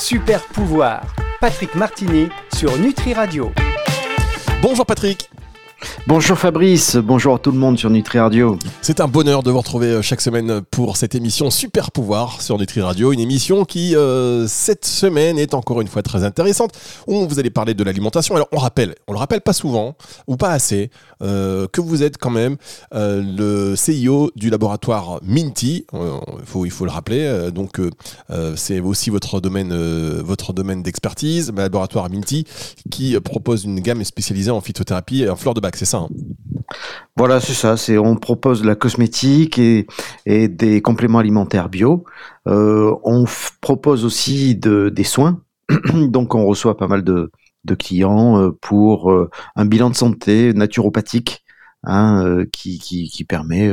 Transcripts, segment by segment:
Super pouvoir. Patrick Martini sur Nutri Radio. Bonjour Patrick. Bonjour Fabrice, bonjour à tout le monde sur Nutri Radio. C'est un bonheur de vous retrouver euh, chaque semaine pour cette émission Super Pouvoir sur Nutri Radio, une émission qui euh, cette semaine est encore une fois très intéressante. Où vous allez parler de l'alimentation. Alors on rappelle, on le rappelle pas souvent ou pas assez, euh, que vous êtes quand même le CIO du laboratoire Minty. il faut le rappeler. donc c'est aussi votre domaine votre domaine d'expertise, le laboratoire Minty qui propose une gamme spécialisée en phytothérapie et en fleurs de bac. C'est ça. Hein voilà, c'est ça. C'est on propose de la cosmétique et, des compléments alimentaires bio. Euh, on propose aussi des soins. Donc, on reçoit pas mal de, clients euh, pour euh, un bilan de santé naturopathique. Hein, qui, permet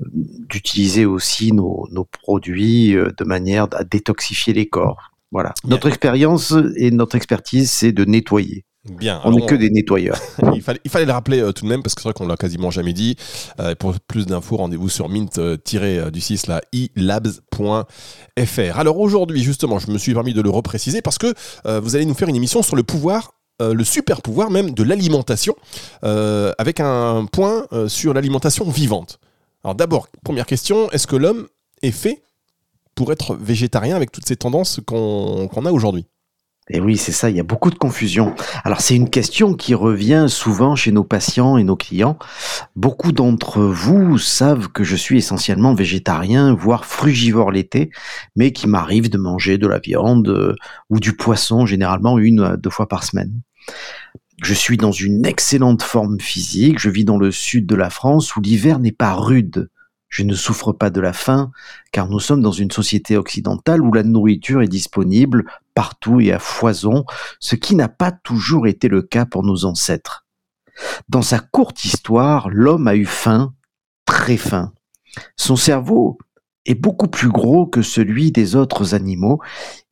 d'utiliser aussi nos, nos, produits de manière à détoxifier les corps. Voilà. Notre expérience et notre expertise, c'est de nettoyer. Bien. On n'est que des nettoyeurs. il, fallait, il fallait le rappeler euh, tout de même parce que c'est vrai qu'on l'a quasiment jamais dit. Euh, pour plus d'infos, rendez-vous sur mint-du6 ilabs.fr. Alors aujourd'hui, justement, je me suis permis de le repréciser parce que euh, vous allez nous faire une émission sur le pouvoir le super pouvoir même de l'alimentation, avec un point sur l'alimentation vivante. Alors d'abord, première question, est-ce que l'homme est fait pour être végétarien avec toutes ces tendances qu'on a aujourd'hui? Et oui, c'est ça, il y a beaucoup de confusion. Alors c'est une question qui revient souvent chez nos patients et nos clients. Beaucoup d'entre vous savent que je suis essentiellement végétarien, voire frugivore l'été, mais qu'il m'arrive de manger de la viande euh, ou du poisson, généralement une deux fois par semaine. Je suis dans une excellente forme physique, je vis dans le sud de la France où l'hiver n'est pas rude. Je ne souffre pas de la faim, car nous sommes dans une société occidentale où la nourriture est disponible partout et à foison, ce qui n'a pas toujours été le cas pour nos ancêtres. Dans sa courte histoire, l'homme a eu faim, très faim. Son cerveau est beaucoup plus gros que celui des autres animaux.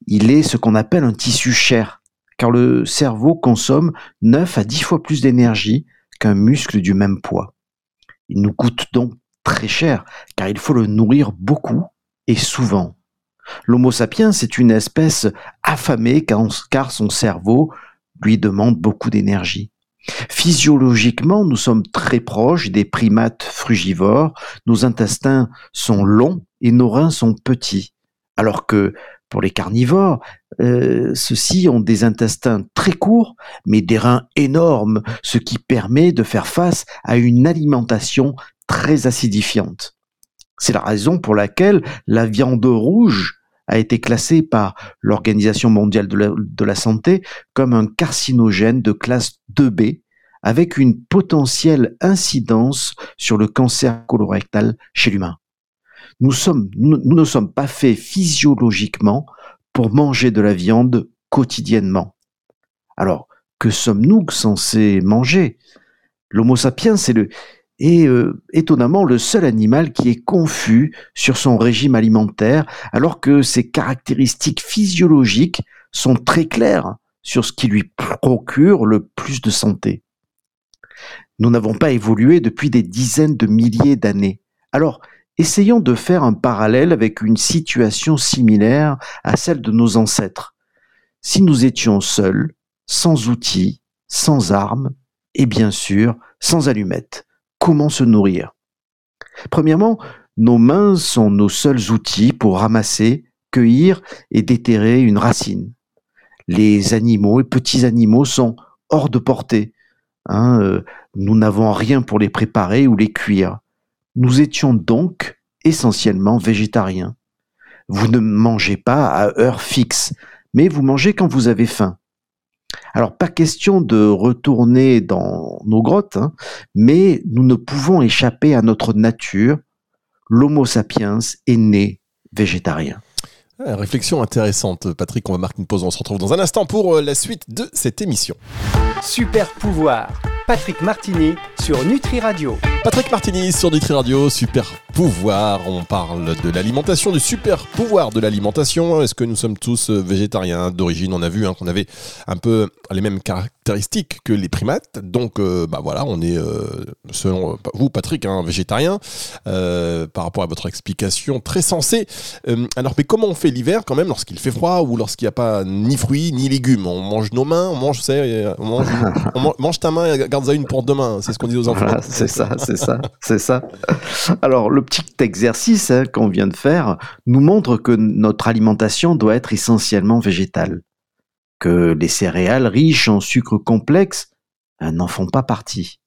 Il est ce qu'on appelle un tissu cher, car le cerveau consomme 9 à 10 fois plus d'énergie qu'un muscle du même poids. Il nous coûte donc très cher, car il faut le nourrir beaucoup et souvent. L'Homo sapiens est une espèce affamée car son cerveau lui demande beaucoup d'énergie. Physiologiquement, nous sommes très proches des primates frugivores, nos intestins sont longs et nos reins sont petits, alors que pour les carnivores, euh, ceux-ci ont des intestins très courts, mais des reins énormes, ce qui permet de faire face à une alimentation très acidifiante. C'est la raison pour laquelle la viande rouge a été classée par l'Organisation mondiale de la, santé comme un carcinogène de classe 2B avec une potentielle incidence sur le cancer colorectal chez l'humain. Nous, ne sommes pas faits physiologiquement pour manger de la viande quotidiennement. Alors, que sommes-nous censés manger? L'Homo sapiens, c'est le, est euh, étonnamment le seul animal qui est confus sur son régime alimentaire, alors que ses caractéristiques physiologiques sont très claires sur ce qui lui procure le plus de santé. Nous n'avons pas évolué depuis des dizaines de milliers d'années. Alors, essayons de faire un parallèle avec une situation similaire à celle de nos ancêtres. Si nous étions seuls, sans outils, sans armes, et bien sûr sans allumettes comment se nourrir. Premièrement, nos mains sont nos seuls outils pour ramasser, cueillir et déterrer une racine. Les animaux et petits animaux sont hors de portée. Hein, euh, nous n'avons rien pour les préparer ou les cuire. Nous étions donc essentiellement végétariens. Vous ne mangez pas à heure fixe, mais vous mangez quand vous avez faim. Alors, pas question de retourner dans nos grottes, hein, mais nous ne pouvons échapper à notre nature. L'Homo sapiens est né végétarien. réflexion intéressante, Patrick. On va marquer une pause. On se retrouve dans un instant pour euh, la suite de cette émission. Super pouvoir. Patrick Martini sur Nutri Radio. Patrick Martini sur Nutri Radio, super pouvoir. On parle de l'alimentation, du super pouvoir de l'alimentation. Est-ce que nous sommes tous euh, végétariens d'origine? On a vu hein, qu'on avait un peu les mêmes caractéristiques que les primates. Donc, euh, bah voilà, on est, euh, selon vous, Patrick, un végétarien, par rapport à votre explication très sensée. alors, mais comment on fait l'hiver quand même lorsqu'il fait froid ou lorsqu'il n'y a pas ni fruits ni légumes? On mange nos mains, on mange, on mange, on mange ta main garde-en une pour demain. C'est ce qu'on dit aux enfants. c'est ça, c'est ça, c'est ça. Alors, le petit exercice hein, qu'on vient de faire nous montre que notre alimentation doit être essentiellement végétale, que les céréales riches en sucre complexe hein, n'en font pas partie.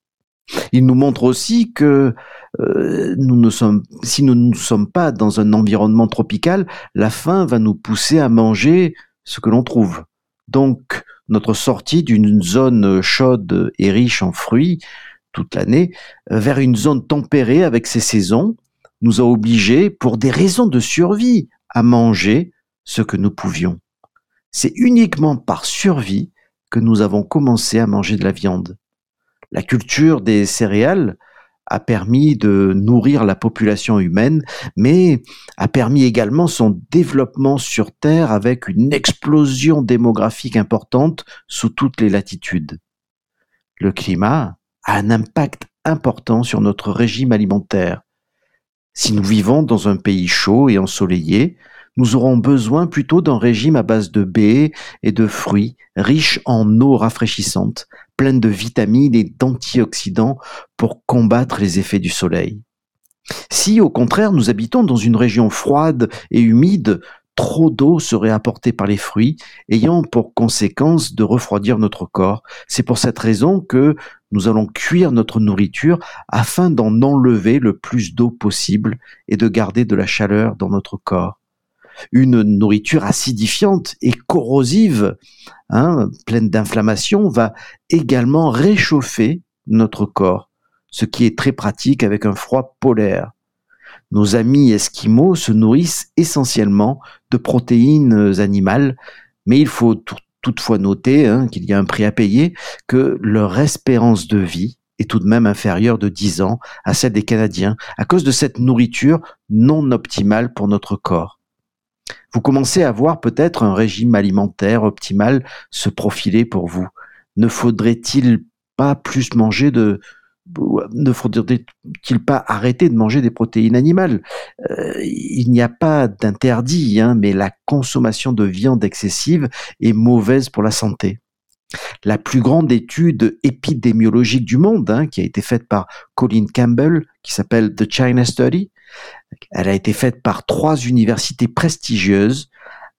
Il nous montre aussi que euh, nous ne sommes, si nous ne sommes pas dans un environnement tropical, la faim va nous pousser à manger ce que l'on trouve. Donc, notre sortie d'une zone chaude et riche en fruits toute l'année euh, vers une zone tempérée avec ses saisons nous a obligés, pour des raisons de survie, à manger ce que nous pouvions. C'est uniquement par survie que nous avons commencé à manger de la viande. La culture des céréales a permis de nourrir la population humaine, mais a permis également son développement sur Terre avec une explosion démographique importante sous toutes les latitudes. Le climat a un impact important sur notre régime alimentaire. Si nous vivons dans un pays chaud et ensoleillé, nous aurons besoin plutôt d'un régime à base de baies et de fruits, riche en eau rafraîchissante, pleine de vitamines et d'antioxydants pour combattre les effets du soleil. Si au contraire nous habitons dans une région froide et humide, trop d'eau serait apportée par les fruits, ayant pour conséquence de refroidir notre corps. C'est pour cette raison que nous allons cuire notre nourriture afin d'en enlever le plus d'eau possible et de garder de la chaleur dans notre corps. Une nourriture acidifiante et corrosive, hein, pleine d'inflammation, va également réchauffer notre corps, ce qui est très pratique avec un froid polaire. Nos amis esquimaux se nourrissent essentiellement de protéines animales, mais il faut toutefois noter hein, qu'il y a un prix à payer, que leur espérance de vie est tout de même inférieure de 10 ans à celle des Canadiens, à cause de cette nourriture non optimale pour notre corps. Vous commencez à voir peut-être un régime alimentaire optimal se profiler pour vous. Ne faudrait-il pas plus manger de, ne faudrait-il pas arrêter de manger des protéines animales? Euh, Il n'y a pas d'interdit, hein, mais la consommation de viande excessive est mauvaise pour la santé. La plus grande étude épidémiologique du monde, hein, qui a été faite par Colin Campbell, qui s'appelle The China Study, elle a été faite par trois universités prestigieuses,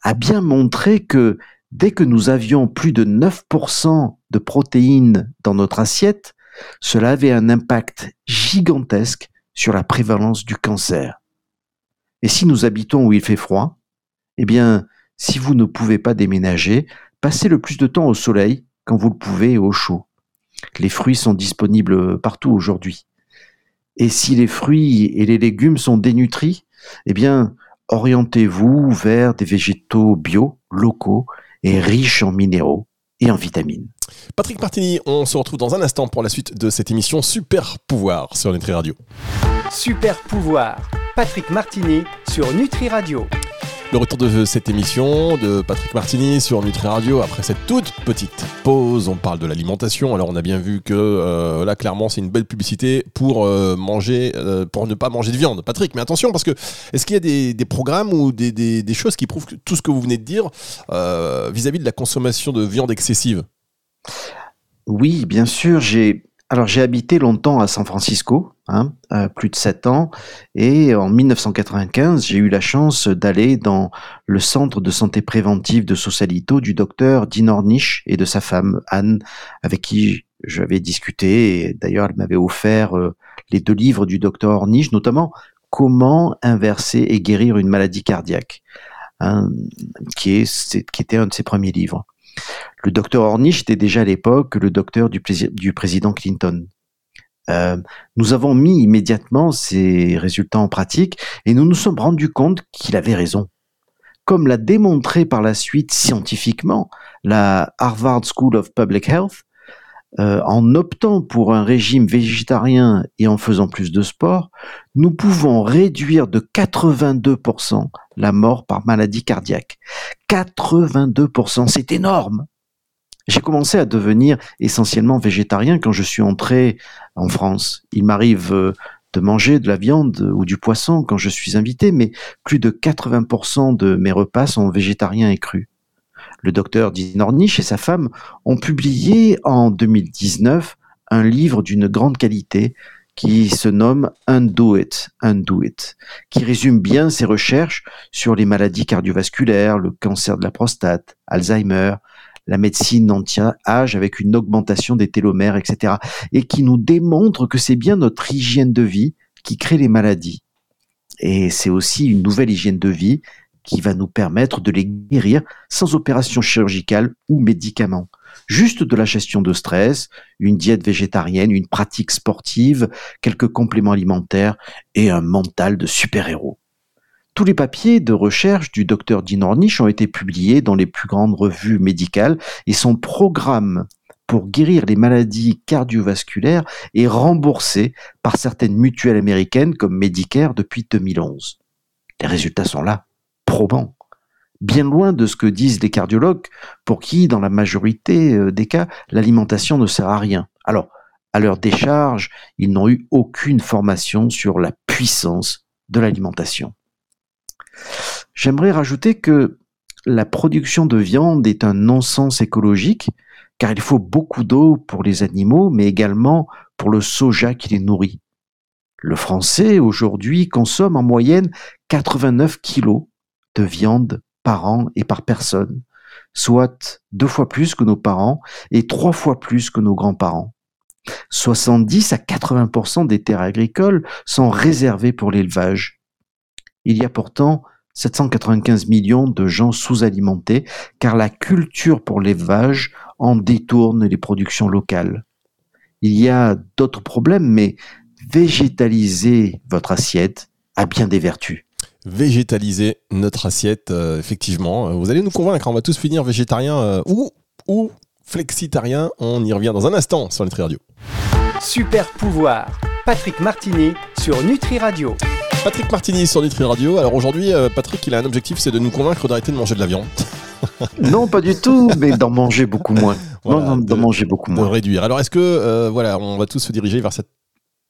a bien montré que dès que nous avions plus de 9% de protéines dans notre assiette, cela avait un impact gigantesque sur la prévalence du cancer. Et si nous habitons où il fait froid, eh bien, si vous ne pouvez pas déménager, passez le plus de temps au soleil quand vous le pouvez et au chaud. Les fruits sont disponibles partout aujourd'hui. Et si les fruits et les légumes sont dénutris, eh bien, orientez-vous vers des végétaux bio, locaux et riches en minéraux et en vitamines. Patrick Martini, on se retrouve dans un instant pour la suite de cette émission Super Pouvoir sur Nutri Radio. Super Pouvoir, Patrick Martini sur Nutri Radio. Le retour de cette émission de Patrick Martini sur Nutri Radio après cette toute petite pause. On parle de l'alimentation. Alors on a bien vu que euh, là clairement c'est une belle publicité pour euh, euh, pour ne pas manger de viande. Patrick, mais attention parce que est-ce qu'il y a des, programmes ou des, choses qui prouvent tout ce que vous venez de dire vis-à-vis -vis de la consommation de viande excessive? Oui, bien sûr. Alors j'ai habité longtemps à San Francisco, hein, plus de 7 ans, et en 1995, j'ai eu la chance d'aller dans le centre de santé préventive de Sausalito du docteur Dean Ornish et de sa femme Anne, avec qui j'avais discuté, et d'ailleurs elle m'avait offert euh, les deux livres du docteur Ornish, notamment Comment inverser et guérir une maladie cardiaque, hein, qui, était un de ses premiers livres. Le docteur Ornish était déjà à l'époque le docteur du, président Clinton. Euh, nous avons mis immédiatement ces résultats en pratique et nous nous sommes rendus compte qu'il avait raison. Comme l'a démontré par la suite scientifiquement la Harvard School of Public Health, euh, en optant pour un régime végétarien et en faisant plus de sport, nous pouvons réduire de 82% la mort par maladie cardiaque. 82%, c'est énorme. J'ai commencé à devenir essentiellement végétarien quand je suis entré en France. Il m'arrive euh, de manger de la viande ou du poisson quand je suis invité, mais plus de 80% de mes repas sont végétariens et crus. Le docteur Dinornich et sa femme ont publié en 2019 un livre d'une grande qualité qui se nomme Undo It, Undo It, qui résume bien ses recherches sur les maladies cardiovasculaires, le cancer de la prostate, Alzheimer, la médecine anti-âge avec une augmentation des télomères, etc. Et qui nous démontre que c'est bien notre hygiène de vie qui crée les maladies. Et c'est aussi une nouvelle hygiène de vie qui va nous permettre de les guérir sans opération chirurgicale ou médicaments. Juste de la gestion de stress, une diète végétarienne, une pratique sportive, quelques compléments alimentaires et un mental de super-héros. Tous les papiers de recherche du docteur Dinornich ont été publiés dans les plus grandes revues médicales et son programme pour guérir les maladies cardiovasculaires est remboursé par certaines mutuelles américaines comme Medicare depuis 2011. Les résultats sont là probant. Bien loin de ce que disent les cardiologues, pour qui, dans la majorité euh, des cas, l'alimentation ne sert à rien. Alors, à leur décharge, ils n'ont eu aucune formation sur la puissance de l'alimentation. J'aimerais rajouter que la production de viande est un non-sens écologique, car il faut beaucoup d'eau pour les animaux, mais également pour le soja qui les nourrit. Le français, aujourd'hui, consomme en moyenne 89 kilos de viande par an et par personne, soit deux fois plus que nos parents et trois fois plus que nos grands-parents. 70 à 80% des terres agricoles sont réservées pour l'élevage. Il y a pourtant 795 millions de gens sous-alimentés car la culture pour l'élevage en détourne les productions locales. Il y a d'autres problèmes, mais végétaliser votre assiette a bien des vertus végétaliser notre assiette, euh, effectivement. Vous allez nous convaincre, on va tous finir végétarien euh, ou, ou flexitarien. On y revient dans un instant sur Nutri Radio. Super pouvoir, Patrick Martini sur Nutri Radio. Patrick Martini sur Nutri Radio. Alors aujourd'hui, euh, Patrick, il a un objectif, c'est de nous convaincre d'arrêter de manger de la viande. non, pas du tout, mais d'en manger beaucoup moins. non, d'en manger beaucoup moins. De réduire. Alors est-ce que, voilà, on va tous se diriger vers cette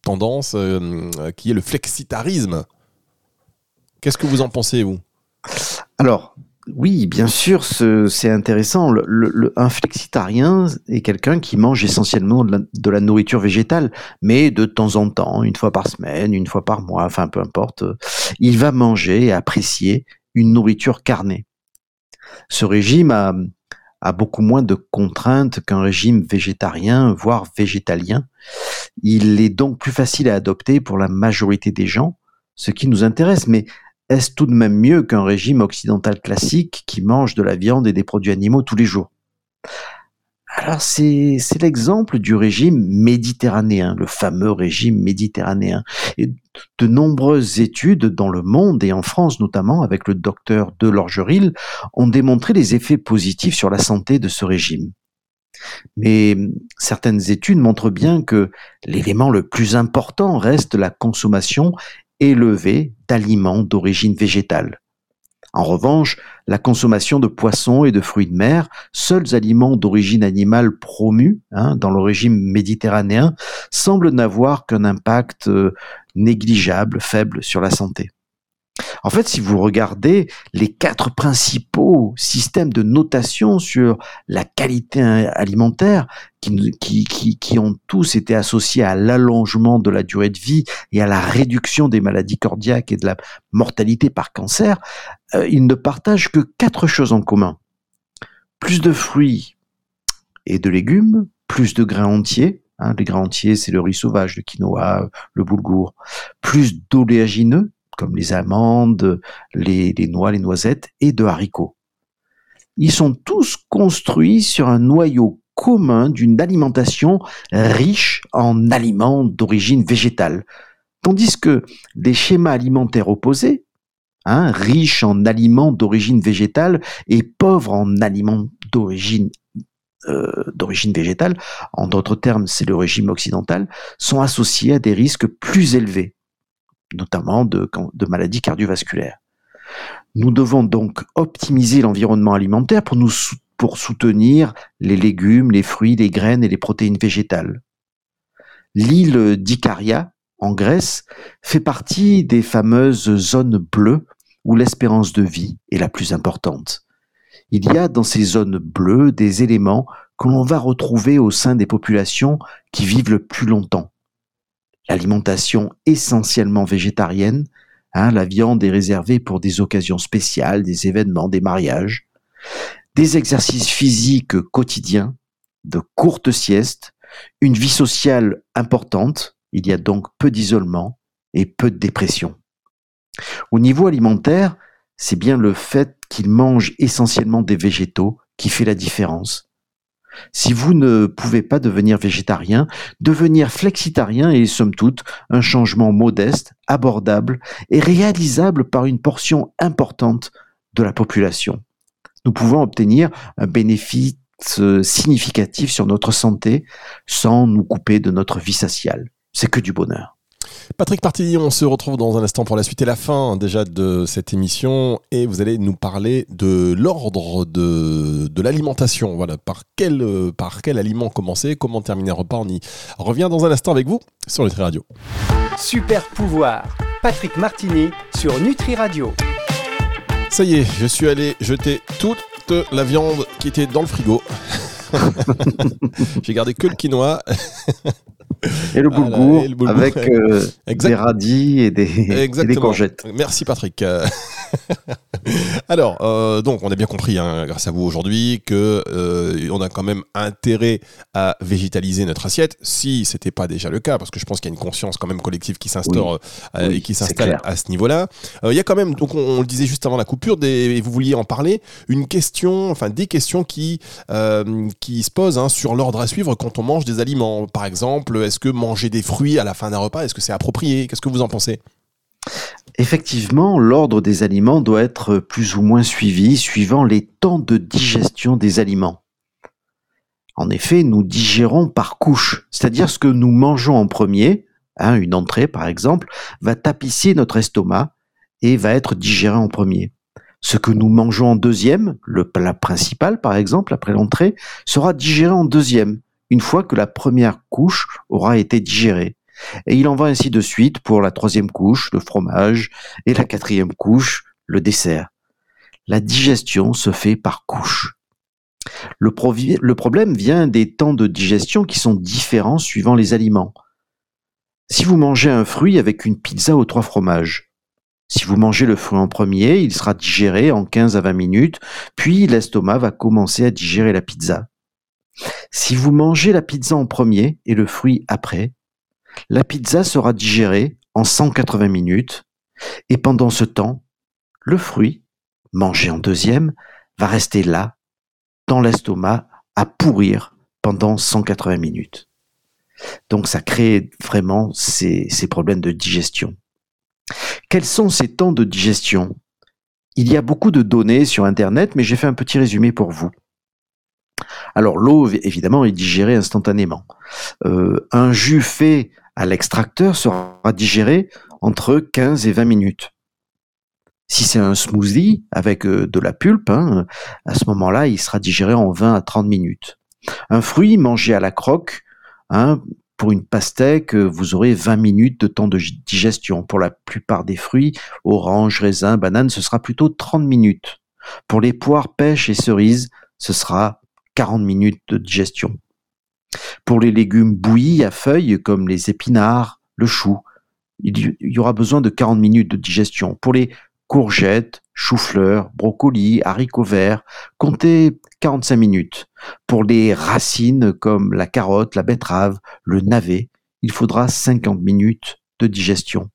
tendance qui est le flexitarisme? Qu'est-ce que vous en pensez, vous? Alors, oui, bien sûr, c'est intéressant. Le, un flexitarien est quelqu'un qui mange essentiellement de la, nourriture végétale, mais de temps en temps, une fois par semaine, une fois par mois, enfin peu importe, il va manger et apprécier une nourriture carnée. Ce régime a, a beaucoup moins de contraintes qu'un régime végétarien, voire végétalien. Il est donc plus facile à adopter pour la majorité des gens, ce qui nous intéresse, mais est-ce tout de même mieux qu'un régime occidental classique qui mange de la viande et des produits animaux tous les jours? Alors c'est l'exemple du régime méditerranéen, le fameux régime méditerranéen. Et de nombreuses études dans le monde et en France notamment, avec le docteur Delorgeril, ont démontré les effets positifs sur la santé de ce régime. Mais certaines études montrent bien que l'élément le plus important reste la consommation élevé d'aliments d'origine végétale. En revanche, la consommation de poissons et de fruits de mer, seuls aliments d'origine animale promus hein, dans le régime méditerranéen, semble n'avoir qu'un impact euh, négligeable, faible sur la santé. En fait, si vous regardez les quatre principaux systèmes de notation sur la qualité alimentaire, qui, ont tous été associés à l'allongement de la durée de vie et à la réduction des maladies cardiaques et de la mortalité par cancer, euh, ils ne partagent que quatre choses en commun. Plus de fruits et de légumes, plus de grains entiers, hein, les grains entiers, c'est le riz sauvage, le quinoa, le boulgour. Plus d'oléagineux, comme les amandes, les, noix, les noisettes, et de haricots. Ils sont tous construits sur un noyau commun d'une alimentation riche en aliments d'origine végétale. Tandis que des schémas alimentaires opposés, hein, riches en aliments d'origine végétale et pauvres en aliments euh, d'origine végétale, en d'autres termes c'est le régime occidental, sont associés à des risques plus élevés, notamment de, maladies cardiovasculaires. Nous devons donc optimiser l'environnement alimentaire pour soutenir les légumes, les fruits, les graines et les protéines végétales. L'île d'Icaria, en Grèce, fait partie des fameuses zones bleues où l'espérance de vie est la plus importante. Il y a dans ces zones bleues des éléments que l'on va retrouver au sein des populations qui vivent le plus longtemps. L'alimentation essentiellement végétarienne, hein, la viande est réservée pour des occasions spéciales, des événements, des mariages, des exercices physiques quotidiens, de courtes siestes, une vie sociale importante, il y a donc peu d'isolement et peu de dépression. Au niveau alimentaire, c'est bien le fait qu'il mange essentiellement des végétaux qui fait la différence. Si vous ne pouvez pas devenir végétarien, devenir flexitarien est somme toute un changement modeste, abordable et réalisable par une portion importante de la population. Nous pouvons obtenir un bénéfice significatif sur notre santé sans nous couper de notre vie sociale. C'est que du bonheur. Patrick Partini, on se retrouve dans un instant pour la suite et la fin déjà de cette émission et vous allez nous parler de l'ordre de, de l'alimentation. Voilà, par quel, par quel aliment commencer, comment terminer un repas. On y revient dans un instant avec vous sur Nutri Radio. Super pouvoir, Patrick Martini sur Nutri Radio. Ça y est, je suis allé jeter toute la viande qui était dans le frigo. J'ai gardé que le quinoa. Et le boulgour, avec euh, des radis et des, des, courgettes. Merci Patrick. Alors, euh, donc, on a bien compris, hein, grâce à vous aujourd'hui, que euh, on a quand même intérêt à végétaliser notre assiette, si c'était pas déjà le cas, parce que je pense qu'il y a une conscience quand même collective qui s'instaure et qui s'installe à ce niveau-là. Il y a quand même, donc, on, le disait juste avant la coupure, des, et vous vouliez en parler, une question, enfin des questions qui qui se posent hein, sur l'ordre à suivre quand on mange des aliments. Par exemple, est-ce que manger des fruits à la fin d'un repas, est-ce que c'est approprié? Qu'est-ce que vous en pensez? Effectivement, l'ordre des aliments doit être plus ou moins suivi suivant les temps de digestion des aliments. En effet, nous digérons par couche, c'est-à-dire ce que nous mangeons en premier, hein, une entrée par exemple, va tapisser notre estomac et va être digéré en premier. Ce que nous mangeons en deuxième, le plat principal par exemple, après l'entrée, sera digéré en deuxième, une fois que la première couche aura été digérée. Et il en va ainsi de suite pour la troisième couche, le fromage, et la quatrième couche, le dessert. La digestion se fait par couche. Le, le, problème vient des temps de digestion qui sont différents suivant les aliments. Si vous mangez un fruit avec une pizza aux trois fromages, si vous mangez le fruit en premier, il sera digéré en 15 à 20 minutes, puis l'estomac va commencer à digérer la pizza. Si vous mangez la pizza en premier et le fruit après, la pizza sera digérée en 180 minutes et pendant ce temps, le fruit, mangé en deuxième, va rester là, dans l'estomac, à pourrir pendant 180 minutes. Donc ça crée vraiment ces, problèmes de digestion. Quels sont ces temps de digestion? Il y a beaucoup de données sur Internet, mais j'ai fait un petit résumé pour vous. Alors l'eau, évidemment, est digérée instantanément. Euh, un jus fait à l'extracteur sera digéré entre 15 et 20 minutes. Si c'est un smoothie avec euh, de la pulpe, hein, à ce moment-là, il sera digéré en 20 à 30 minutes. Un fruit mangé à la croque, hein, pour une pastèque, vous aurez 20 minutes de temps de digestion. Pour la plupart des fruits, orange, raisin, banane, ce sera plutôt 30 minutes. Pour les poires, pêches et cerises, ce sera 40 minutes de digestion. Pour les légumes bouillis à feuilles comme les épinards, le chou, il y aura besoin de 40 minutes de digestion. Pour les courgettes, choux-fleurs, brocolis, haricots verts, comptez 45 minutes. Pour les racines comme la carotte, la betterave, le navet, il faudra 50 minutes de digestion.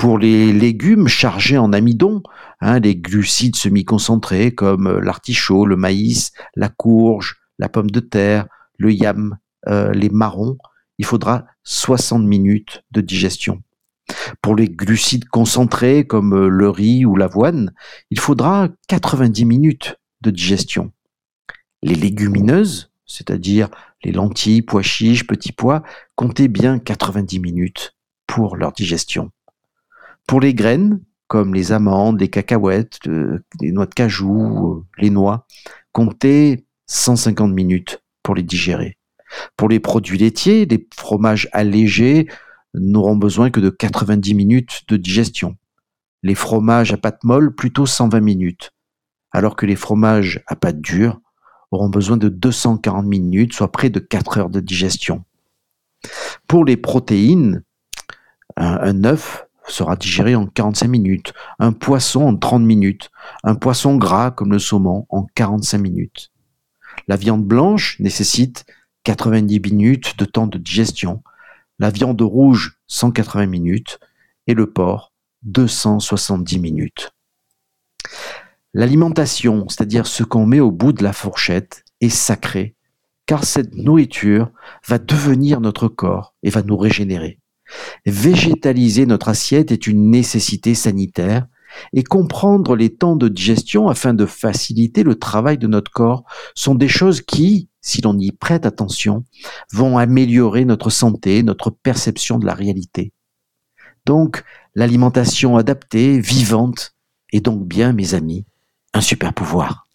Pour les légumes chargés en amidon, hein, les glucides semi-concentrés comme euh, l'artichaut, le maïs, la courge, la pomme de terre, le yam, euh, les marrons, il faudra 60 minutes de digestion. Pour les glucides concentrés comme euh, le riz ou l'avoine, il faudra 90 minutes de digestion. Les légumineuses, c'est-à-dire les lentilles, pois chiches, petits pois, comptez bien 90 minutes pour leur digestion. Pour les graines, comme les amandes, les cacahuètes, les noix de cajou, les noix, comptez 150 minutes pour les digérer. Pour les produits laitiers, les fromages allégés n'auront besoin que de 90 minutes de digestion. Les fromages à pâte molle, plutôt 120 minutes. Alors que les fromages à pâte dure auront besoin de 240 minutes, soit près de 4 heures de digestion. Pour les protéines, un, œuf sera digéré en 45 minutes, un poisson en 30 minutes, un poisson gras comme le saumon en 45 minutes. La viande blanche nécessite 90 minutes de temps de digestion, la viande rouge 180 minutes et le porc 270 minutes. L'alimentation, c'est-à-dire ce qu'on met au bout de la fourchette, est sacrée, car cette nourriture va devenir notre corps et va nous régénérer. Végétaliser notre assiette est une nécessité sanitaire et comprendre les temps de digestion afin de faciliter le travail de notre corps sont des choses qui, si l'on y prête attention, vont améliorer notre santé, notre perception de la réalité. Donc, l'alimentation adaptée, vivante, est donc bien, mes amis, un super pouvoir.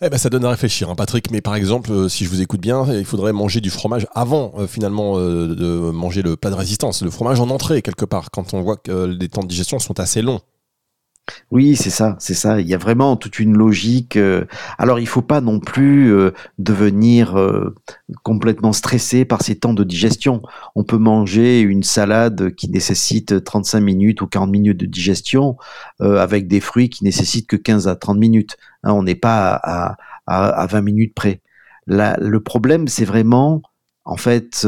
Eh ben, ça donne à réfléchir, hein, Patrick. Mais par exemple, euh, si je vous écoute bien, il faudrait manger du fromage avant, euh, finalement, euh, de manger le pas de résistance. Le fromage en entrée, quelque part, quand on voit que les temps de digestion sont assez longs. Oui, c'est ça, c'est ça. Il y a vraiment toute une logique. Euh, alors, il faut pas non plus euh, devenir euh, complètement stressé par ces temps de digestion. On peut manger une salade qui nécessite 35 minutes ou 40 minutes de digestion avec des fruits qui nécessitent que 15 à 30 minutes. Hein, on n'est pas à, à, 20 minutes près. le problème, c'est vraiment, en fait,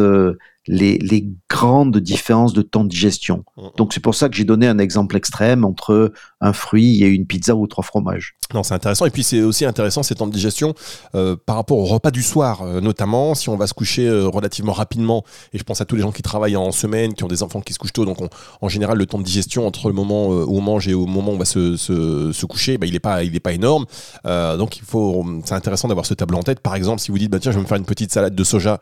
les, les, grandes différences de temps de digestion. Donc c'est pour ça que j'ai donné un exemple extrême entre un fruit et une pizza ou trois fromages. Non, c'est intéressant. Et puis c'est aussi intéressant ces temps de digestion euh, par rapport au repas du soir, euh, notamment si on va se coucher euh, relativement rapidement. Et je pense à tous les gens qui travaillent en semaine, qui ont des enfants qui se couchent tôt. Donc en général, le temps de digestion entre le moment où on mange et au moment où on va se, se, se coucher, bah, il n'est pas, il est pas énorme. donc il faut, c'est intéressant d'avoir ce tableau en tête. Par exemple, si vous dites, bah, tiens, je vais me faire une petite salade de soja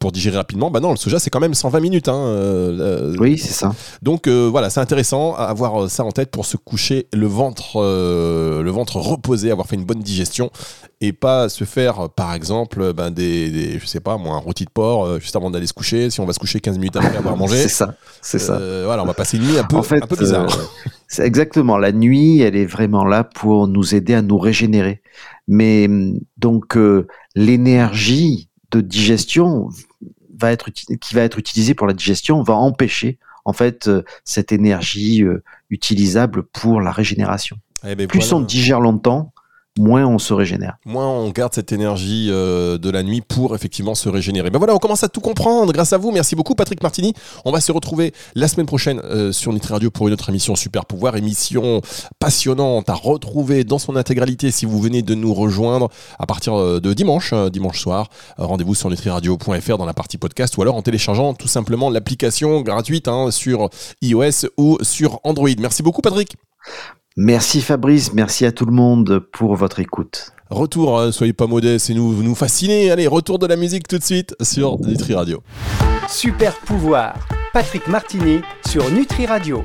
pour digérer rapidement, bah non, le soja c'est quand même 120 minutes. Hein, oui, c'est ça. Donc voilà, c'est intéressant à avoir ça en tête pour se coucher le ventre, le ventre reposer, avoir fait une bonne digestion et pas se faire, par exemple, ben, des, je sais pas, moi, un rôti de porc euh, juste avant d'aller se coucher. Si on va se coucher 15 minutes après avoir mangé. c'est ça, c'est ça. Euh, voilà, on va passer une nuit un peu, un peu bizarre. Euh, c'est exactement. La nuit, elle est vraiment là pour nous aider à nous régénérer. Mais donc, l'énergie de digestion va être qui va être utilisée pour la digestion va empêcher en fait cette énergie utilisable pour la régénération. Eh ben, Plus on digère longtemps, moins on se régénère. Moins on garde cette énergie euh, de la nuit pour effectivement se régénérer. Ben voilà, on commence à tout comprendre grâce à vous. Merci beaucoup Patrick Martini. On va se retrouver la semaine prochaine euh, sur Nutri Radio pour une autre émission Super Pouvoir, émission passionnante à retrouver dans son intégralité si vous venez de nous rejoindre à partir euh, de dimanche, dimanche soir. Rendez-vous sur nutriradio.fr dans la partie podcast ou alors en téléchargeant tout simplement l'application gratuite hein, sur iOS ou sur Android. Merci beaucoup Patrick. Merci Fabrice, merci à tout le monde pour votre écoute. Retour, hein, soyez pas modestes et nous, nous fascinez. Allez, retour de la musique tout de suite sur Nutri Radio. Super pouvoir, Patrick Martini sur Nutri Radio.